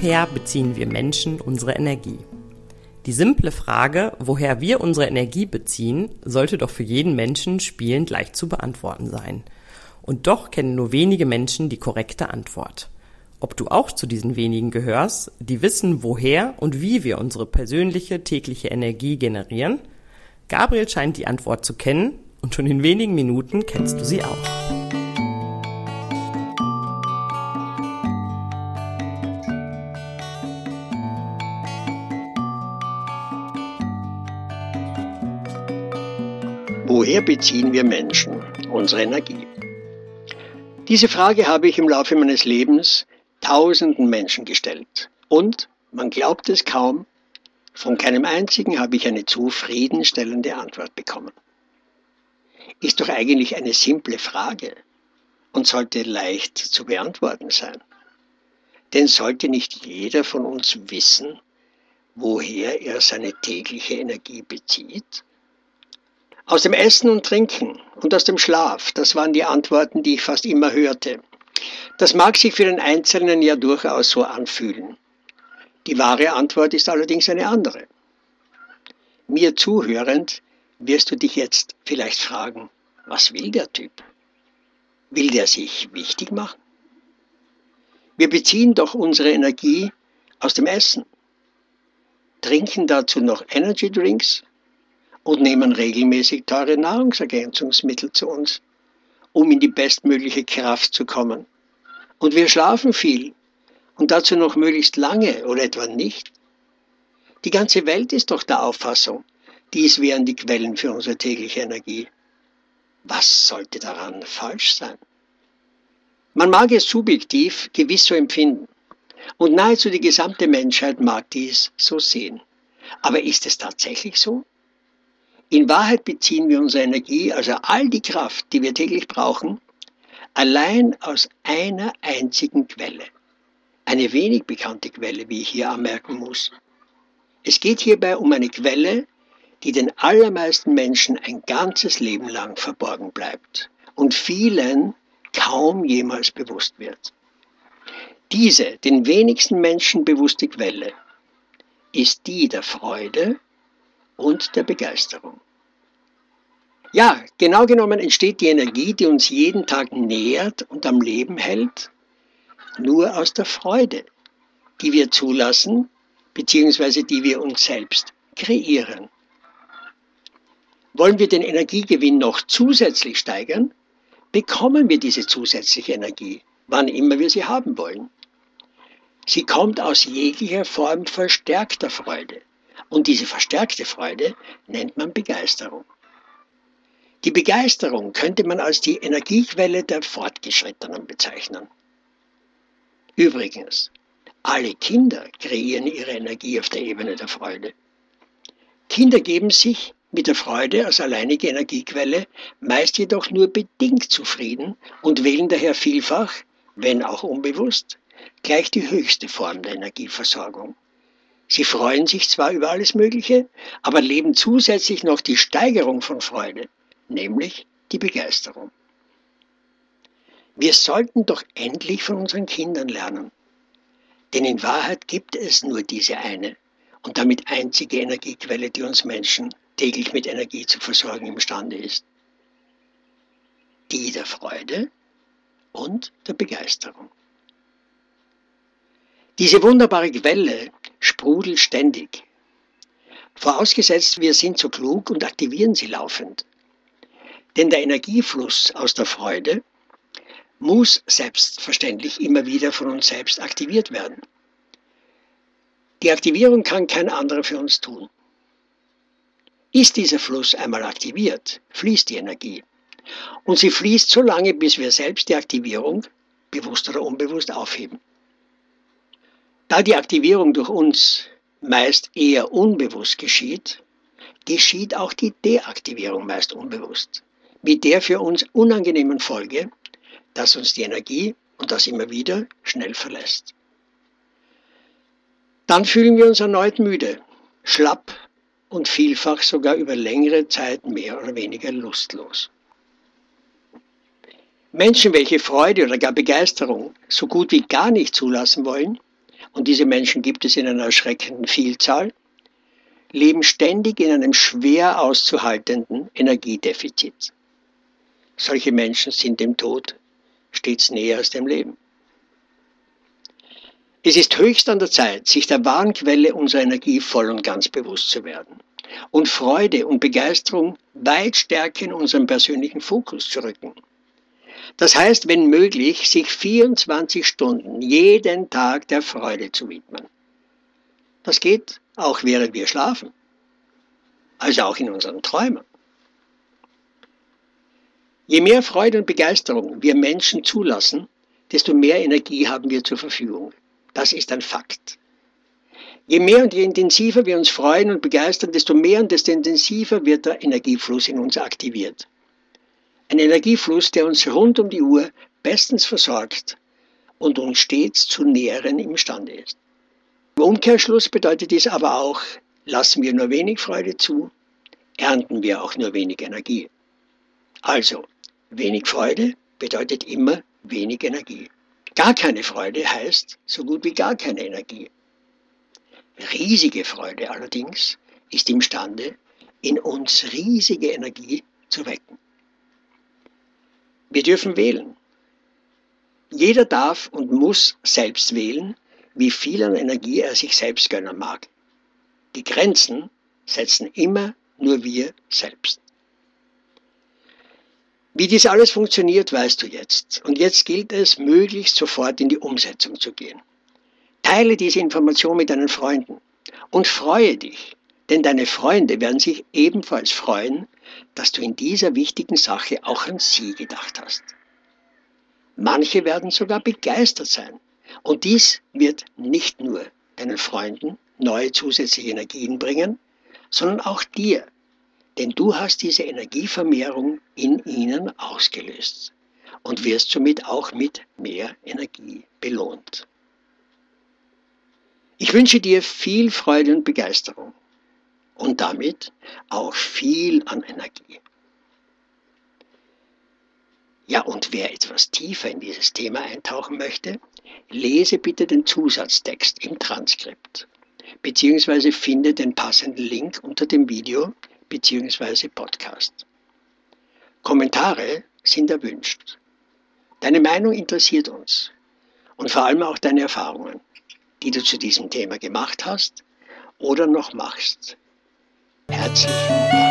Woher beziehen wir Menschen unsere Energie? Die simple Frage, woher wir unsere Energie beziehen, sollte doch für jeden Menschen spielend leicht zu beantworten sein. Und doch kennen nur wenige Menschen die korrekte Antwort. Ob du auch zu diesen wenigen gehörst, die wissen, woher und wie wir unsere persönliche tägliche Energie generieren? Gabriel scheint die Antwort zu kennen und schon in wenigen Minuten kennst du sie auch. Woher beziehen wir Menschen unsere Energie? Diese Frage habe ich im Laufe meines Lebens tausenden Menschen gestellt. Und, man glaubt es kaum, von keinem einzigen habe ich eine zufriedenstellende Antwort bekommen. Ist doch eigentlich eine simple Frage und sollte leicht zu beantworten sein. Denn sollte nicht jeder von uns wissen, woher er seine tägliche Energie bezieht? Aus dem Essen und Trinken und aus dem Schlaf, das waren die Antworten, die ich fast immer hörte. Das mag sich für den Einzelnen ja durchaus so anfühlen. Die wahre Antwort ist allerdings eine andere. Mir zuhörend wirst du dich jetzt vielleicht fragen, was will der Typ? Will der sich wichtig machen? Wir beziehen doch unsere Energie aus dem Essen, trinken dazu noch Energy Drinks und nehmen regelmäßig teure Nahrungsergänzungsmittel zu uns, um in die bestmögliche Kraft zu kommen. Und wir schlafen viel und dazu noch möglichst lange oder etwa nicht. Die ganze Welt ist doch der Auffassung, dies wären die Quellen für unsere tägliche Energie. Was sollte daran falsch sein? Man mag es subjektiv gewiss so empfinden und nahezu die gesamte Menschheit mag dies so sehen. Aber ist es tatsächlich so? In Wahrheit beziehen wir unsere Energie, also all die Kraft, die wir täglich brauchen, allein aus einer einzigen Quelle. Eine wenig bekannte Quelle, wie ich hier anmerken muss. Es geht hierbei um eine Quelle, die den allermeisten Menschen ein ganzes Leben lang verborgen bleibt und vielen kaum jemals bewusst wird. Diese den wenigsten Menschen bewusste Quelle ist die der Freude und der Begeisterung. Ja, genau genommen entsteht die Energie, die uns jeden Tag nährt und am Leben hält, nur aus der Freude, die wir zulassen, beziehungsweise die wir uns selbst kreieren. Wollen wir den Energiegewinn noch zusätzlich steigern, bekommen wir diese zusätzliche Energie, wann immer wir sie haben wollen. Sie kommt aus jeglicher Form verstärkter Freude. Und diese verstärkte Freude nennt man Begeisterung. Die Begeisterung könnte man als die Energiequelle der Fortgeschrittenen bezeichnen. Übrigens, alle Kinder kreieren ihre Energie auf der Ebene der Freude. Kinder geben sich mit der Freude als alleinige Energiequelle meist jedoch nur bedingt zufrieden und wählen daher vielfach, wenn auch unbewusst, gleich die höchste Form der Energieversorgung. Sie freuen sich zwar über alles Mögliche, aber leben zusätzlich noch die Steigerung von Freude, nämlich die Begeisterung. Wir sollten doch endlich von unseren Kindern lernen. Denn in Wahrheit gibt es nur diese eine und damit einzige Energiequelle, die uns Menschen täglich mit Energie zu versorgen imstande ist. Die der Freude und der Begeisterung. Diese wunderbare Quelle sprudelt ständig. Vorausgesetzt, wir sind so klug und aktivieren sie laufend. Denn der Energiefluss aus der Freude muss selbstverständlich immer wieder von uns selbst aktiviert werden. Die Aktivierung kann kein anderer für uns tun. Ist dieser Fluss einmal aktiviert, fließt die Energie. Und sie fließt so lange, bis wir selbst die Aktivierung, bewusst oder unbewusst, aufheben. Da die Aktivierung durch uns meist eher unbewusst geschieht, geschieht auch die Deaktivierung meist unbewusst. Mit der für uns unangenehmen Folge, dass uns die Energie, und das immer wieder, schnell verlässt. Dann fühlen wir uns erneut müde, schlapp und vielfach sogar über längere Zeit mehr oder weniger lustlos. Menschen, welche Freude oder gar Begeisterung so gut wie gar nicht zulassen wollen, und diese Menschen gibt es in einer erschreckenden Vielzahl, leben ständig in einem schwer auszuhaltenden Energiedefizit. Solche Menschen sind dem Tod stets näher als dem Leben. Es ist höchst an der Zeit, sich der wahren Quelle unserer Energie voll und ganz bewusst zu werden und Freude und Begeisterung weit stärker in unseren persönlichen Fokus zu rücken. Das heißt, wenn möglich, sich 24 Stunden jeden Tag der Freude zu widmen. Das geht auch während wir schlafen, also auch in unseren Träumen. Je mehr Freude und Begeisterung wir Menschen zulassen, desto mehr Energie haben wir zur Verfügung. Das ist ein Fakt. Je mehr und je intensiver wir uns freuen und begeistern, desto mehr und desto intensiver wird der Energiefluss in uns aktiviert. Ein Energiefluss, der uns rund um die Uhr bestens versorgt und uns stets zu nähren imstande ist. Im Umkehrschluss bedeutet dies aber auch, lassen wir nur wenig Freude zu, ernten wir auch nur wenig Energie. Also, Wenig Freude bedeutet immer wenig Energie. Gar keine Freude heißt so gut wie gar keine Energie. Riesige Freude allerdings ist imstande, in uns riesige Energie zu wecken. Wir dürfen wählen. Jeder darf und muss selbst wählen, wie viel an Energie er sich selbst gönnen mag. Die Grenzen setzen immer nur wir selbst. Wie dies alles funktioniert, weißt du jetzt. Und jetzt gilt es, möglichst sofort in die Umsetzung zu gehen. Teile diese Information mit deinen Freunden und freue dich, denn deine Freunde werden sich ebenfalls freuen, dass du in dieser wichtigen Sache auch an sie gedacht hast. Manche werden sogar begeistert sein. Und dies wird nicht nur deinen Freunden neue zusätzliche Energien bringen, sondern auch dir denn du hast diese Energievermehrung in ihnen ausgelöst und wirst somit auch mit mehr Energie belohnt. Ich wünsche dir viel Freude und Begeisterung und damit auch viel an Energie. Ja, und wer etwas tiefer in dieses Thema eintauchen möchte, lese bitte den Zusatztext im Transkript, beziehungsweise finde den passenden Link unter dem Video bzw. Podcast. Kommentare sind erwünscht. Deine Meinung interessiert uns und vor allem auch deine Erfahrungen, die du zu diesem Thema gemacht hast oder noch machst. Herzlichen Dank.